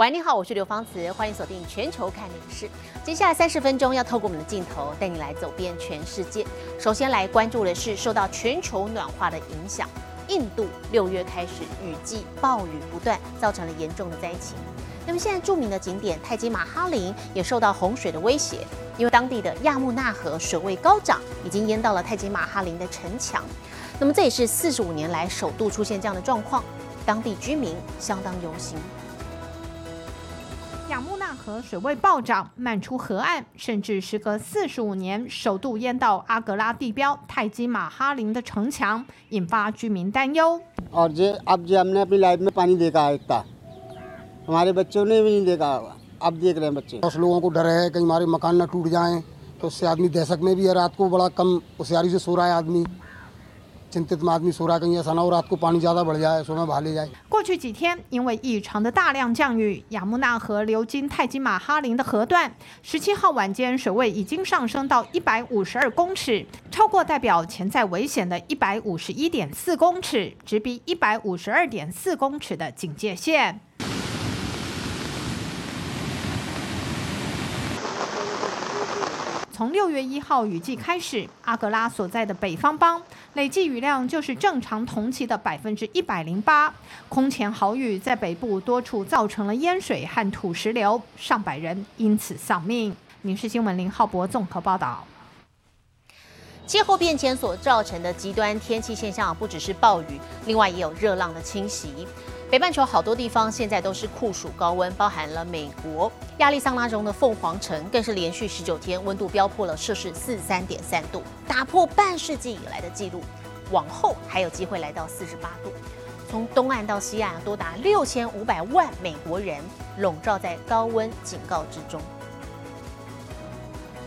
喂，你好，我是刘芳慈，欢迎锁定全球看电视。接下来三十分钟要透过我们的镜头带你来走遍全世界。首先来关注的是受到全球暖化的影响，印度六月开始雨季暴雨不断，造成了严重的灾情。那么现在著名的景点泰姬玛哈陵也受到洪水的威胁，因为当地的亚穆纳河水位高涨，已经淹到了泰姬玛哈陵的城墙。那么这也是四十五年来首度出现这样的状况，当地居民相当忧心。亚穆纳河水位暴涨，漫出河岸，甚至时隔四十五年首度淹到阿格拉地标泰姬玛哈陵的城墙，引发居民担忧。हमारे बच्चों ने भी नहीं देखा अब देख रहे हैं बच्चे दस लोगों को डर है कहीं हमारे मकान न टूट जाएं तो उससे आदमी दहशत में भी है रात को बड़ा कम होशियारी से सो रहा है आदमी चिंतित में आदमी सो रहा है कहीं ऐसा ना हो रात को पानी ज़्यादा बढ़ जाए सो में बहा ले जाए 过去几天，因为异常的大量降雨，雅穆纳河流经泰姬玛哈陵的河段，十七号晚间水位已经上升到一百五十二公尺，超过代表潜在危险的一百五十一点四公尺，直逼一百五十二点四公尺的警戒线。 从六月一号雨季开始，阿格拉所在的北方邦累计雨量就是正常同期的百分之一百零八。空前豪雨在北部多处造成了淹水和土石流，上百人因此丧命。民事新闻林浩博综合报道。气候变迁所造成的极端天气现象，不只是暴雨，另外也有热浪的侵袭。北半球好多地方现在都是酷暑高温，包含了美国亚利桑那州的凤凰城，更是连续十九天温度飙破了摄氏四三点三度，打破半世纪以来的记录。往后还有机会来到四十八度。从东岸到西岸，多达六千五百万美国人笼罩在高温警告之中。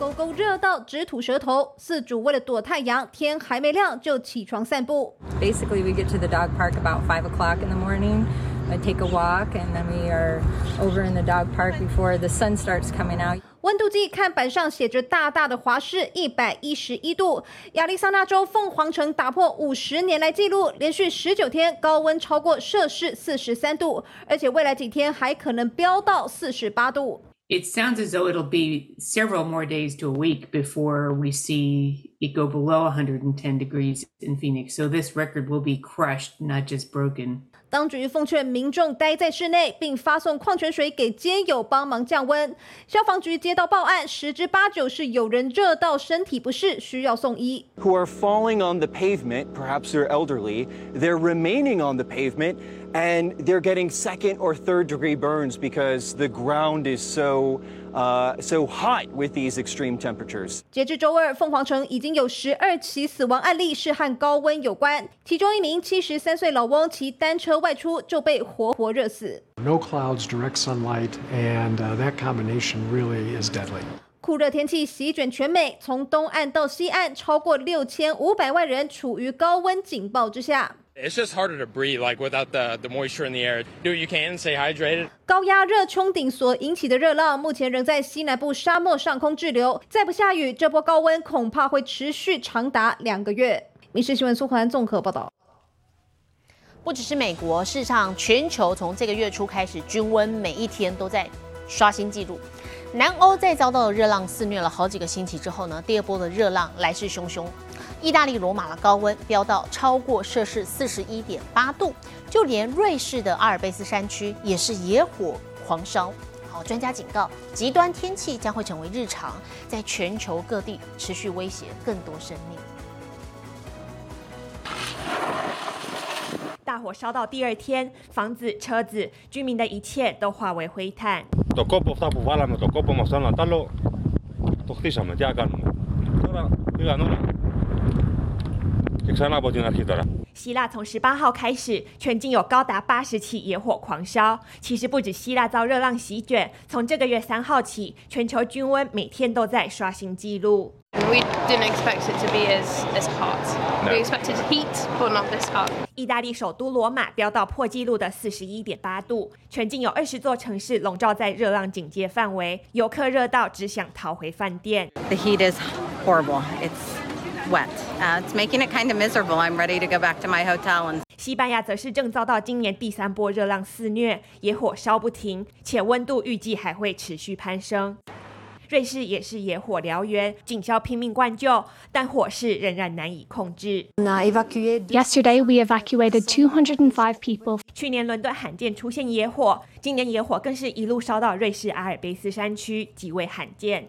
狗狗热到直吐舌头，饲主为了躲太阳，天还没亮就起床散步。Basically, we get to the dog park about five o'clock in the morning. I take a walk, and then we are over in the dog park before the sun starts coming out. 温度计看板上写着大大的华氏一百一十一度。亚利桑那州凤凰城打破五十年来纪录，连续十九天高温超过摄氏四十三度，而且未来几天还可能飙到四十八度。it sounds as though it'll be several more days to a week before we see it go below 110 degrees in Phoenix. So this record will be crushed, not just broken. 当局奉劝民众待在室内，并发送矿泉水给街友帮忙降温。消防局接到报案，十之八九是有人热到身体不适，需要送医。Who are falling on the pavement? Perhaps they're elderly. They're remaining on the pavement and they're getting second or third degree burns because the ground is so uh, so hot with these extreme temperatures. 截至周二，凤凰城已经有十二起死亡案例是和高温有关，其中一名七十三岁老翁骑单车外出就被活活热死。No clouds, direct sunlight, and uh, that combination really is deadly. 酷热天气席卷全美，从东岸到西岸，超过六千五百万人处于高温警报之下。 It's just harder to breathe, like without the the moisture in the air. Do what you can, stay hydrated. 高压热冲顶所引起的热浪，目前仍在西南部沙漠上空滞留。再不下雨，这波高温恐怕会持续长达两个月。民事新闻苏环综合报道。不只是美国，事实上全球从这个月初开始，均温每一天都在刷新纪录。南欧在遭到热浪肆虐了好几个星期之后呢，第二波的热浪来势汹汹。意大利罗马的高温飙到超过摄氏四十一点八度，就连瑞士的阿尔卑斯山区也是野火狂烧。好，专家警告，极端天气将会成为日常，在全球各地持续威胁更多生命。大火烧到第二天，房子、车子、居民的一切都化为灰炭。希腊从十八号开始，全境有高达八十起野火狂烧。其实不止希腊遭热浪席卷，从这个月三号起，全球均温每天都在刷新纪录。We didn't expect it to be as as hot. We expected heat, but not this hot. 意大利首都罗马飙到破纪录的四十一点八度，全境有二十座城市笼罩在热浪警戒范围，游客热到只想逃回饭店。The heat is horrible. It's wet. Uh, it's making it kind of miserable. I'm ready to go back to my hotel and 西班牙则是正遭到今年第三波热浪肆虐，野火烧不停，且温度预计还会持续攀升。瑞士也是野火燎原，警消拼命灌救，但火势仍然难以控制。Yesterday, we evacuated 205 people. 去年伦敦罕见出现野火，今年野火更是一路烧到瑞士阿尔卑斯山区，极为罕见。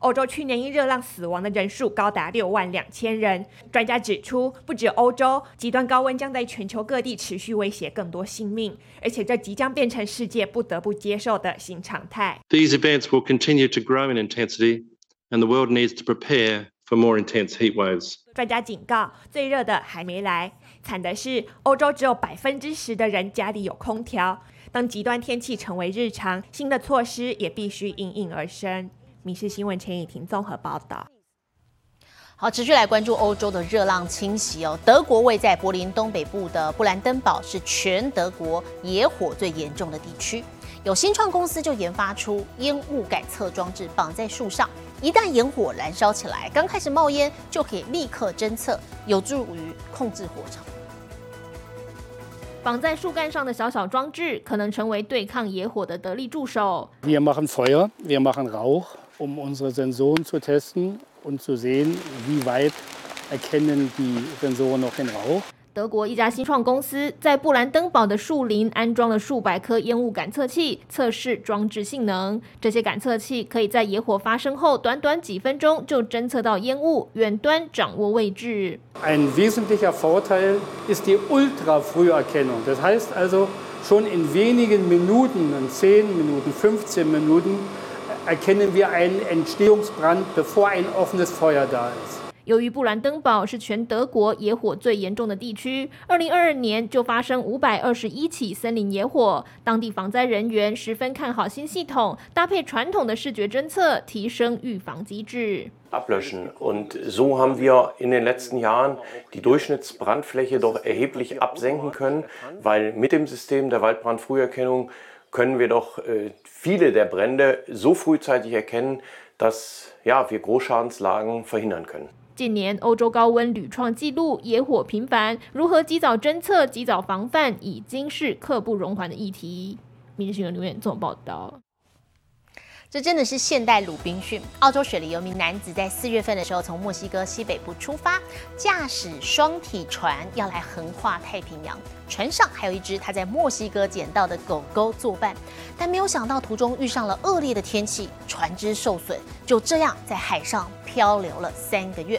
欧洲去年因热浪死亡的人数高达六万两千人。专家指出，不止欧洲，极端高温将在全球各地持续威胁更多性命，而且这即将变成世界不得不接受的新常态。These events will continue to grow in intensity, and the world needs to prepare for more intense heat waves. 专家警告，最热的还没来。惨的是，欧洲只有百分之十的人家里有空调。当极端天气成为日常，新的措施也必须应运而生。民事新闻陈以婷综合报道。好，持续来关注欧洲的热浪侵袭哦。德国位在柏林东北部的布兰登堡是全德国野火最严重的地区。有新创公司就研发出烟雾感测装置，绑在树上，一旦烟火燃烧起来，刚开始冒烟就可以立刻侦测，有助于控制火场。绑在树干上的小小装置，可能成为对抗野火的得力助手。Wir machen Feuer, wir machen Rauch, um unsere Sensoren zu testen und zu sehen, wie weit erkennen die Sensoren noch den Rauch. 德国一家新创公司在布兰登堡的树林安装了数百颗烟雾感测器，测试装置性能。这些感测器可以在野火发生后短短几分钟就侦测到烟雾，远端掌握位置。 Ein wesentlicher Vorteil ist die Ultrafrüherkennung. Das heißt also, schon in wenigen Minuten, in 10 Minuten, 15 Minuten, erkennen wir einen Entstehungsbrand, bevor ein offenes Feuer da ist. 由于布兰登堡是全德国野火最严重的地区，二零二二年就发生五百二十一起森林野火。当地防灾人员十分看好新系统，搭配传统的视觉侦测，提升预防机制。 ablöschen. Und so haben wir in den letzten Jahren die Durchschnittsbrandfläche doch erheblich absenken können, weil mit dem System der Waldbrandfrüherkennung können wir doch viele der Brände so frühzeitig erkennen, dass ja, wir Großschadenslagen verhindern können. 近年欧洲高温屡创纪录，野火频繁，如何及早侦测、及早防范，已经是刻不容缓的议题。民事新闻留言做报道。这真的是现代鲁滨逊。澳洲雪梨有名男子在四月份的时候从墨西哥西北部出发，驾驶双体船要来横跨太平洋。船上还有一只他在墨西哥捡到的狗狗作伴，但没有想到途中遇上了恶劣的天气，船只受损，就这样在海上漂流了三个月。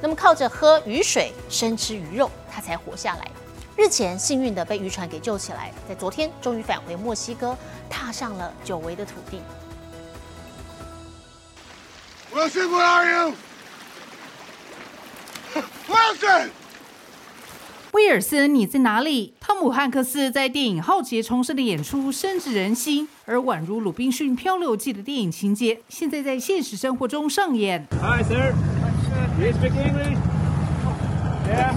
那么靠着喝雨水、生吃鱼肉，他才活下来。日前幸运的被渔船给救起来，在昨天终于返回墨西哥，踏上了久违的土地。Wilson, where are you? Wilson! 威尔森，你在哪里？汤姆·汉克斯在电影《浩劫重生》的演出深植人心，而宛如《鲁滨逊漂流记》的电影情节，现在在现实生活中上演。Hi, sir. Do you speak English? Yeah.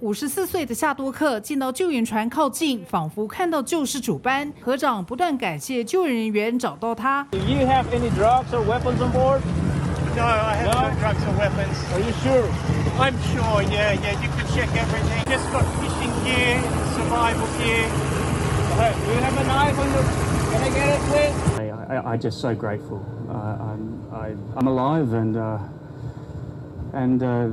五十四岁的夏多克见到救援船靠近，仿佛看到救世主般，合掌不断感谢救援人员找到他。Do you have any drugs or weapons on board? No, I have no, No? drugs or weapons. Are you sure? I'm sure, yeah, yeah, you can check everything. Just got fishing gear, survival gear. Hey, do you have a knife on your? Can I get it, please? I, I, I'm just so grateful. Uh, I'm, I, I'm alive and, uh, and uh,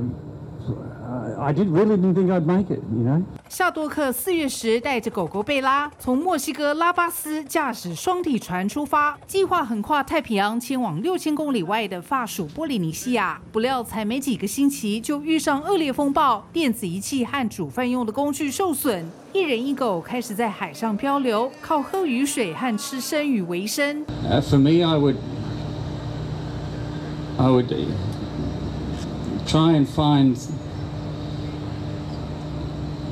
I did really didn't think I'd make it, you know. 夏多克四月时带着狗狗贝拉从墨西哥拉巴斯驾驶双体船出发，计划横跨太平洋前往六千公里外的法属波利尼西亚。不料才没几个星期就遇上恶劣风暴，电子仪器和煮饭用的工具受损，一人一狗开始在海上漂流，靠喝雨水和吃生鱼为生。Uh, for me, I would, I would uh, try and find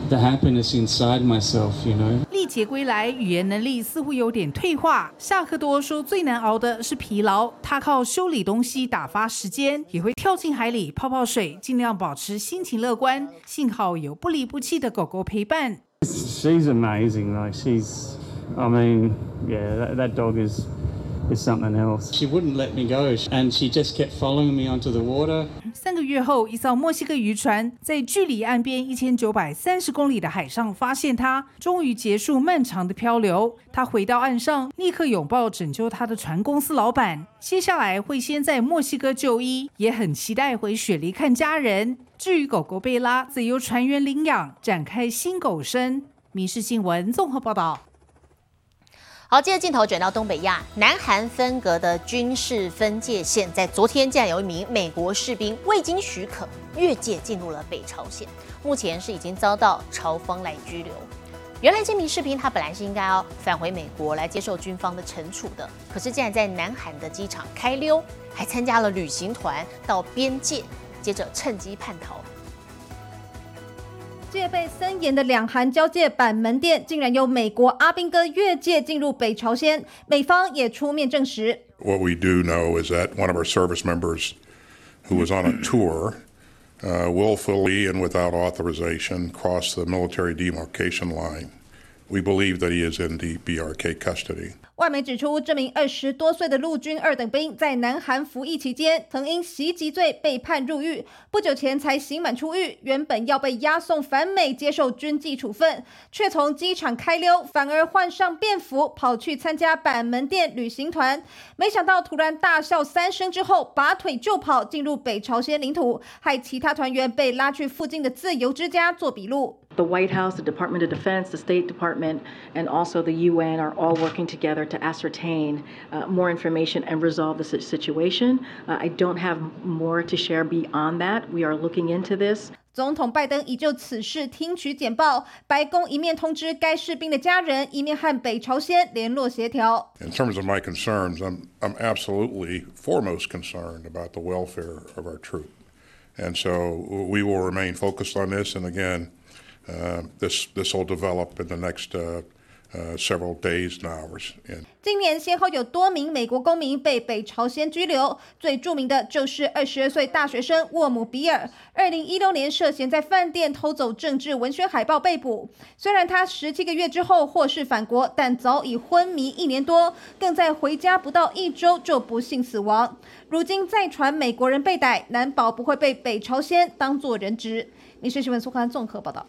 the happiness inside myself, you know. 历劫归来，语言能力似乎有点退化。夏克多说，最难熬的是疲劳，他靠修理东西打发时间，也会跳进海里泡泡水，尽量保持心情乐观。幸好有不离不弃的狗狗陪伴。She's amazing, like she's, I mean, yeah, that, that dog is, something else. She wouldn't let me go, and she just kept following me onto the water. 三个月后，一艘墨西哥渔船在距离岸边一千九百三十公里的海上发现他，终于结束漫长的漂流。他回到岸上，立刻拥抱拯救他的船公司老板。接下来会先在墨西哥就医，也很期待回雪梨看家人。至于狗狗贝拉，则由船员领养，展开新狗生。民事新闻综合报道。好，接着镜头转到东北亚，南韩分隔的军事分界线，在昨天竟然有一名美国士兵未经许可越界进入了北朝鲜，目前是已经遭到朝方来拘留。原来这名士兵他本来是应该要返回美国来接受军方的惩处的，可是竟然在南韩的机场开溜，还参加了旅行团到边界，接着趁机叛逃。戒备森严的两韩交界板门店，竟然有美国阿兵哥越界进入北朝鲜，美方也出面证实。What we do know is that one of our service members, who was on a tour, uh, willfully and without authorization crossed the military demarcation line. We believe that he is in the BRK custody. 外媒指出，这名二十多岁的陆军二等兵在南韩服役期间，曾因袭击罪被判入狱，不久前才刑满出狱。原本要被押送返美接受军纪处分，却从机场开溜，反而换上便服跑去参加板门店旅行团。没想到突然大笑三声之后，拔腿就跑，进入北朝鲜领土，害其他团员被拉去附近的自由之家做笔录。The White House, the Department of Defense, the State Department, and also the UN are all working together to ascertain uh, more information and resolve the situation. Uh, I don't have more to share beyond that. We are looking into this. 总统拜登已就此事听取简报，白宫一面通知该士兵的家人，一面和北朝鲜联络协调。In terms of my concerns, I'm I'm absolutely foremost concerned about the welfare of our troop, and so we will remain focused on this. And again. This this will develop in the next uh, uh, several days and hours. 今年先后有多名美国公民被北朝鲜拘留，最著名的就是二十二岁大学生沃姆比尔。二零一六年涉嫌在饭店偷走政治文宣海报被捕。虽然他十七个月之后获释返国，但早已昏迷一年多，更在回家不到一周就不幸死亡。如今再传美国人被逮，难保不会被北朝鲜当作人质。民事新闻苏刊综合报道。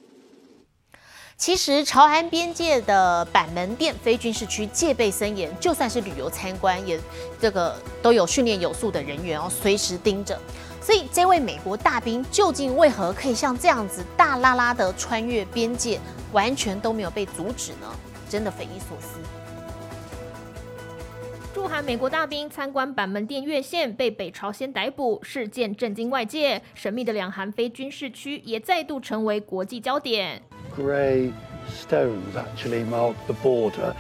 其实，朝韩边界的板门店非军事区戒备森严，就算是旅游参观，也这个都有训练有素的人员哦，随时盯着。所以，这位美国大兵究竟为何可以像这样子大拉拉的穿越边界，完全都没有被阻止呢？真的匪夷所思。驻韩美国大兵参观板门店越线，被北朝鲜逮捕，事件震惊外界。神秘的两韩非军事区也再度成为国际焦点。grey stones actually mark the border.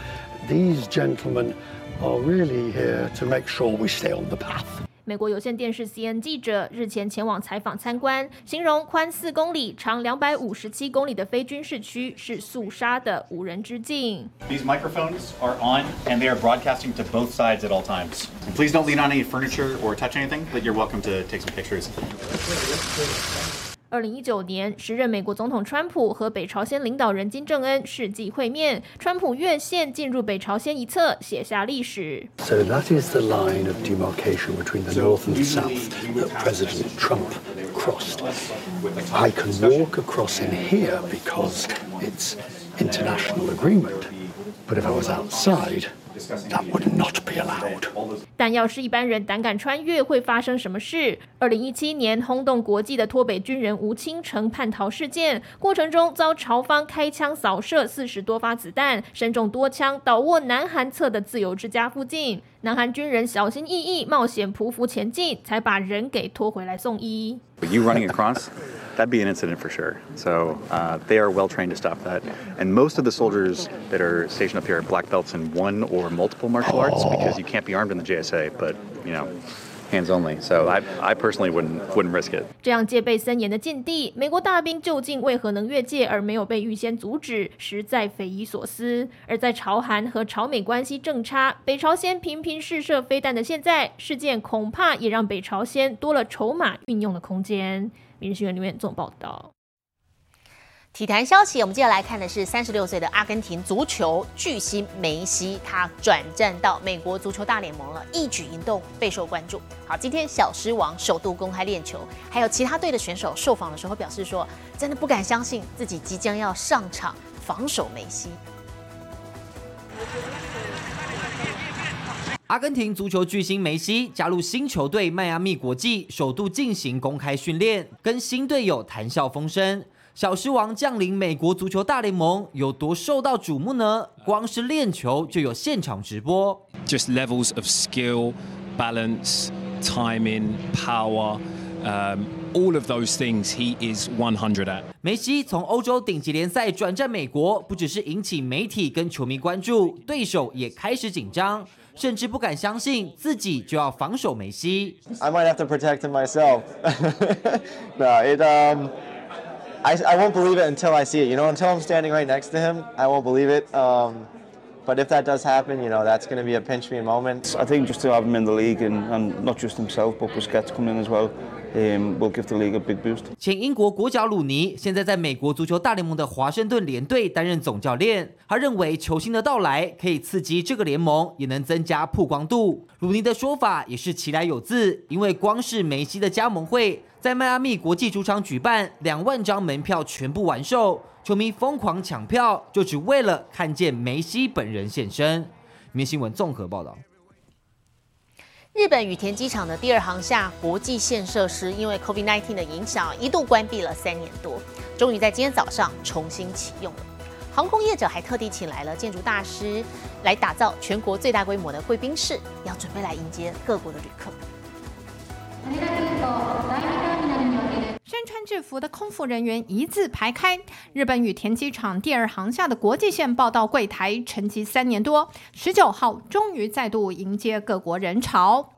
These gentlemen are really here to make sure we stay on the path. 美国有线电视 CN 记者日前前往采访参观，形容宽四公里、长两百五十七公里的非军事区是肃杀的无人之境。These microphones are on and they are broadcasting to both sides at all times. Please don't lean on any furniture or touch anything, but you're welcome to take some pictures. 二零一九年，时任美国总统川普和北朝鲜领导人金正恩世纪会面，川普越线进入北朝鲜一侧，写下历史。So that is the line of demarcation between the north and the south that President Trump crossed. I can walk across in here because it's international agreement, but if I was outside. That would not be allowed. 但要是一般人胆敢穿越，会发生什么事？二零一七年轰动国际的脱北军人吴清城叛逃事件，过程中遭朝方开枪扫射四十多发子弹，身中多枪，倒卧南韩侧的自由之家附近。南韩军人小心翼翼、冒险匍匐前进，才把人给拖回来送医。You running across? that'd be an incident for sure. So uh, they are well trained to stop that. And most of the soldiers that are stationed up here are black belts in one or multiple martial arts because you can't be armed in the JSA. But you know. Hands only, so I I personally wouldn't wouldn't risk it. 这样戒备森严的禁地，美国大兵究竟为何能越界而没有被预先阻止，实在匪夷所思。而在朝韩和朝美关系正差，北朝鲜频频试射飞弹的现在，事件恐怕也让北朝鲜多了筹码运用的空间。民事新闻里面总报道。体坛消息，我们接下来看的是三十六岁的阿根廷足球巨星梅西，他转战到美国足球大联盟了，一举一动备受关注。好，今天小狮王首度公开练球，还有其他队的选手受访的时候表示说，真的不敢相信自己即将要上场防守梅西。阿根廷足球巨星梅西加入新球队迈阿密国际，首度进行公开训练，跟新队友谈笑风生。小狮王降临美国足球大联盟有多受到瞩目呢？光是练球就有现场直播。Just levels of skill, balance, timing, power, um, all of those things he is 100 at. 梅西从欧洲顶级联赛转战美国，不只是引起媒体跟球迷关注，对手也开始紧张，甚至不敢相信自己就要防守梅西。I might have to protect him myself. no, it um. I, I won't believe it until I see it. You know, until I'm standing right next to him, I won't believe it. Um, but if that does happen, you know, that's going to be a pinch me moment. I think just to have him in the league and, and not just himself, but Busquets coming in as well. Will give the league a big boost. 前英国国脚鲁尼现在在美国足球大联盟的华盛顿联队担任总教练。他认为球星的到来可以刺激这个联盟，也能增加曝光度。鲁尼的说法也是其来有自，因为光是梅西的加盟会在迈阿密国际主场举办，两万张门票全部完售，球迷疯狂抢票，就只为了看见梅西本人现身。明新闻综合报道。日本羽田机场的第二航厦国际线设施因为 COVID-19 的影响，一度关闭了三年多，终于在今天早上重新启用了。航空业者还特地请来了建筑大师来打造全国最大规模的贵宾室，要准备来迎接各国的旅客。身穿制服的空服人员一字排开，日本羽田机场第二航厦的国际线报到柜台沉寂三年多，十九号终于再度迎接各国人潮。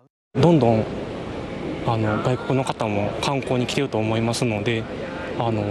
どんどんあの外国の方も観光に来てると思いますので、あの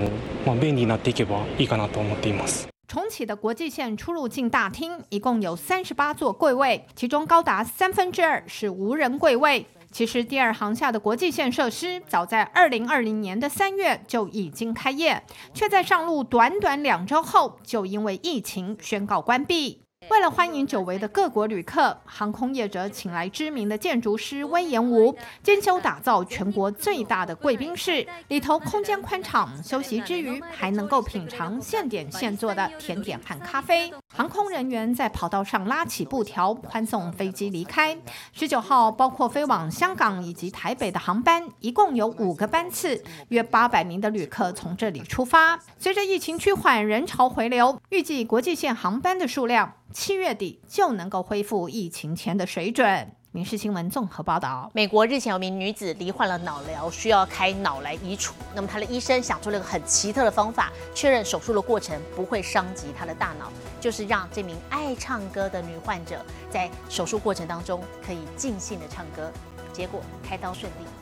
まあ便利になっていけばいいかなと思っています。重启的国际线出入境大厅一共有三十八座柜位，其中高达三分之二是无人柜位。 其实，第二航厦的国际线设施早在二零二零年的三月就已经开业，却在上路短短两周后就因为疫情宣告关闭。为了欢迎久违的各国旅客，航空业者请来知名的建筑师威严吴兼修打造全国最大的贵宾室，里头空间宽敞，休息之余还能够品尝现点现做的甜点和咖啡。航空人员在跑道上拉起布条，欢送飞机离开。十九号，包括飞往香港以及台北的航班，一共有五个班次，约八百名的旅客从这里出发。随着疫情趋缓，人潮回流，预计国际线航班的数量。七月底就能够恢复疫情前的水准。民事新闻综合报道：美国日前有名女子罹患了脑瘤，需要开脑来移除。那么她的医生想出了一个很奇特的方法，确认手术的过程不会伤及她的大脑，就是让这名爱唱歌的女患者在手术过程当中可以尽兴的唱歌。结果开刀顺利。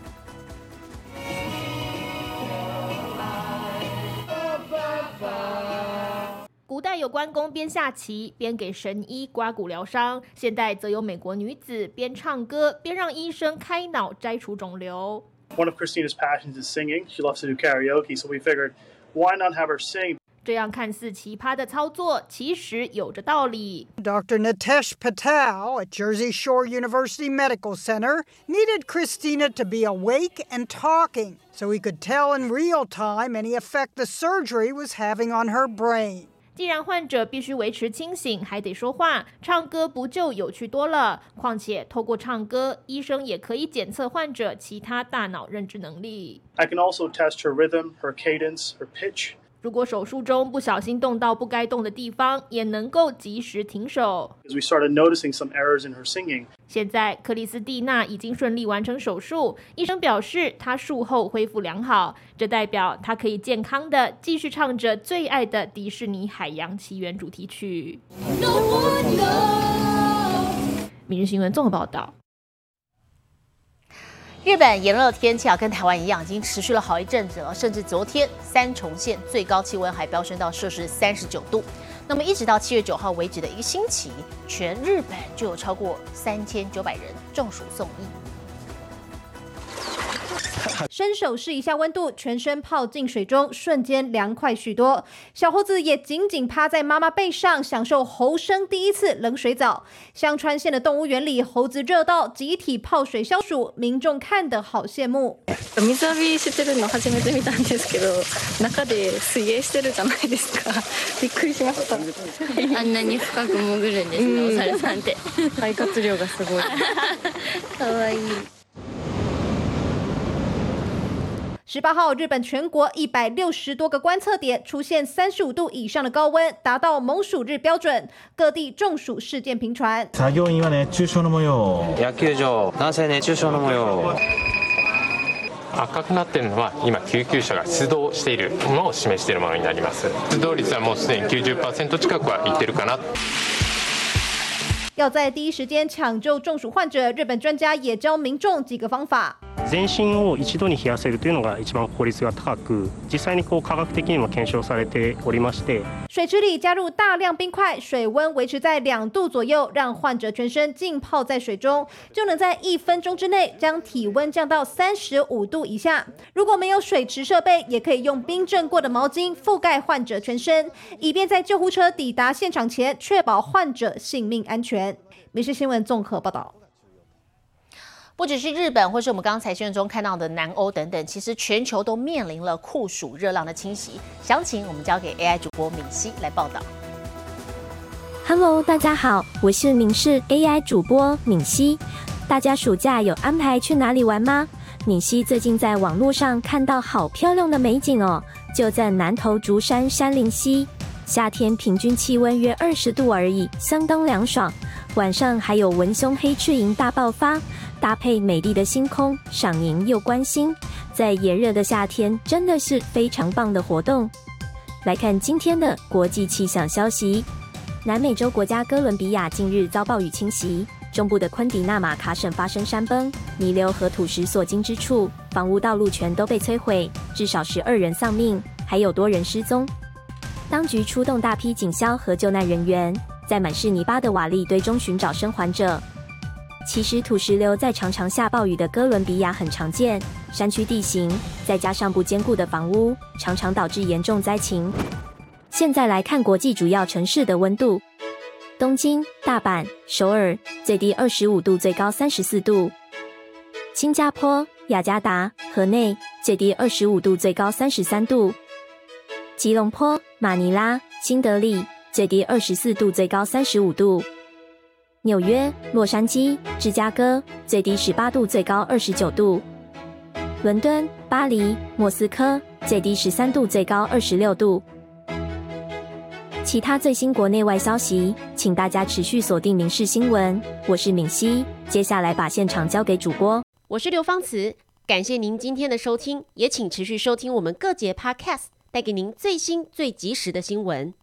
代有关公边下棋边给神医刮骨疗伤，现代则有美国女子边唱歌边让医生开脑摘除肿瘤。One of Christina's passions is singing. She loves to do karaoke, so we figured why not have her sing. 这样看似奇葩的操作，其实有着道理。Dr. Nitesh Patel at Jersey Shore University Medical Center needed Christina to be awake and talking so he could tell in real time any effect the surgery was having on her brain. 既然患者必须维持清醒，还得说话，唱歌不就有趣多了？况且透过唱歌，医生也可以检测患者其他大脑认知能力。I can also test her rhythm, her cadence, her pitch. 如果手术中不小心动到不该动的地方，也能够及时停手。As we started noticing some errors in her singing. 现在克里斯蒂娜已经顺利完成手术，医生表示她术后恢复良好，这代表她可以健康的继续唱着最爱的迪士尼海洋奇缘主题曲。每日新闻综合报道。日本炎热天气啊，跟台湾一样，已经持续了好一阵子了。甚至昨天三重县最高气温还飙升到摄氏三十九度。那么一直到七月九号为止的一个星期，全日本就有超过三千九百人中暑送医。伸手试一下温度，全身泡进水中，瞬间凉快许多。小猴子也紧紧趴在妈妈背上，享受猴生第一次冷水澡。香川县的动物园里，猴子热到集体泡水消暑，民众看得好羡慕。水浴びしてるの初めて見たんですけど、中で水泳してるじゃないですか。びっくりしました。あんなに深く潜るんですね、お猿さんって。肺活量がすごい。可愛い。 十八号，日本全国一百六十多个观测点出现三十五度以上的高温，达到猛暑日标准，各地中暑事件频传。作業員は熱中症の模様。野球場、男性熱中症の模様。赤くなっているのは今救急車が出動しているものを示しているものになります出動率はもうすでに90%近くはいってるかな 要在第一时间抢救中暑患者，日本专家也教民众几个方法。全身を一度に冷やせるというのが一番効率が高く、実際にこう科学的にも検証されておりまして。 水池里加入大量冰块，水温维持在两度左右，让患者全身浸泡在水中，就能在一分钟之内将体温降到三十五度以下。如果没有水池设备，也可以用冰镇过的毛巾覆盖患者全身，以便在救护车抵达现场前，确保患者性命安全。民事新闻综合报道，不只是日本，或是我们刚才新闻中看到的南欧等等，其实全球都面临了酷暑热浪的侵袭。详情我们交给 AI 主播敏熙来报道。Hello，大家好，我是民事 AI 主播敏熙。大家暑假有安排去哪里玩吗？敏熙最近在网络上看到好漂亮的美景哦，就在南投竹山山林溪。夏天平均气温约二十度而已，相当凉爽。晚上还有文胸黑翅萤大爆发，搭配美丽的星空，赏萤又观星，在炎热的夏天真的是非常棒的活动。来看今天的国际气象消息：南美洲国家哥伦比亚近日遭暴雨侵袭，中部的昆迪纳马卡省发生山崩，泥流和土石所经之处，房屋道路全都被摧毁，至少十二人丧命，还有多人失踪。当局出动大批警消和救难人员，在满是泥巴的瓦砾堆中寻找生还者。其实土石流在常常下暴雨的哥伦比亚很常见，山区地形再加上不坚固的房屋，常常导致严重灾情。现在来看国际主要城市的温度：东京、大阪、首尔，最低二十五度，最高三十四度；新加坡、雅加达、河内，最低二十五度，最高三十三度。吉隆坡、马尼拉、新德里最低二十四度，最高三十五度；纽约、洛杉矶、芝加哥最低十八度，最高二十九度；伦敦、巴黎、莫斯科最低十三度，最高二十六度。其他最新国内外消息，请大家持续锁定《民事新闻》，我是敏熙。接下来把现场交给主播，我是刘芳慈。感谢您今天的收听，也请持续收听我们各节 Podcast。带给您最新最及时的新闻。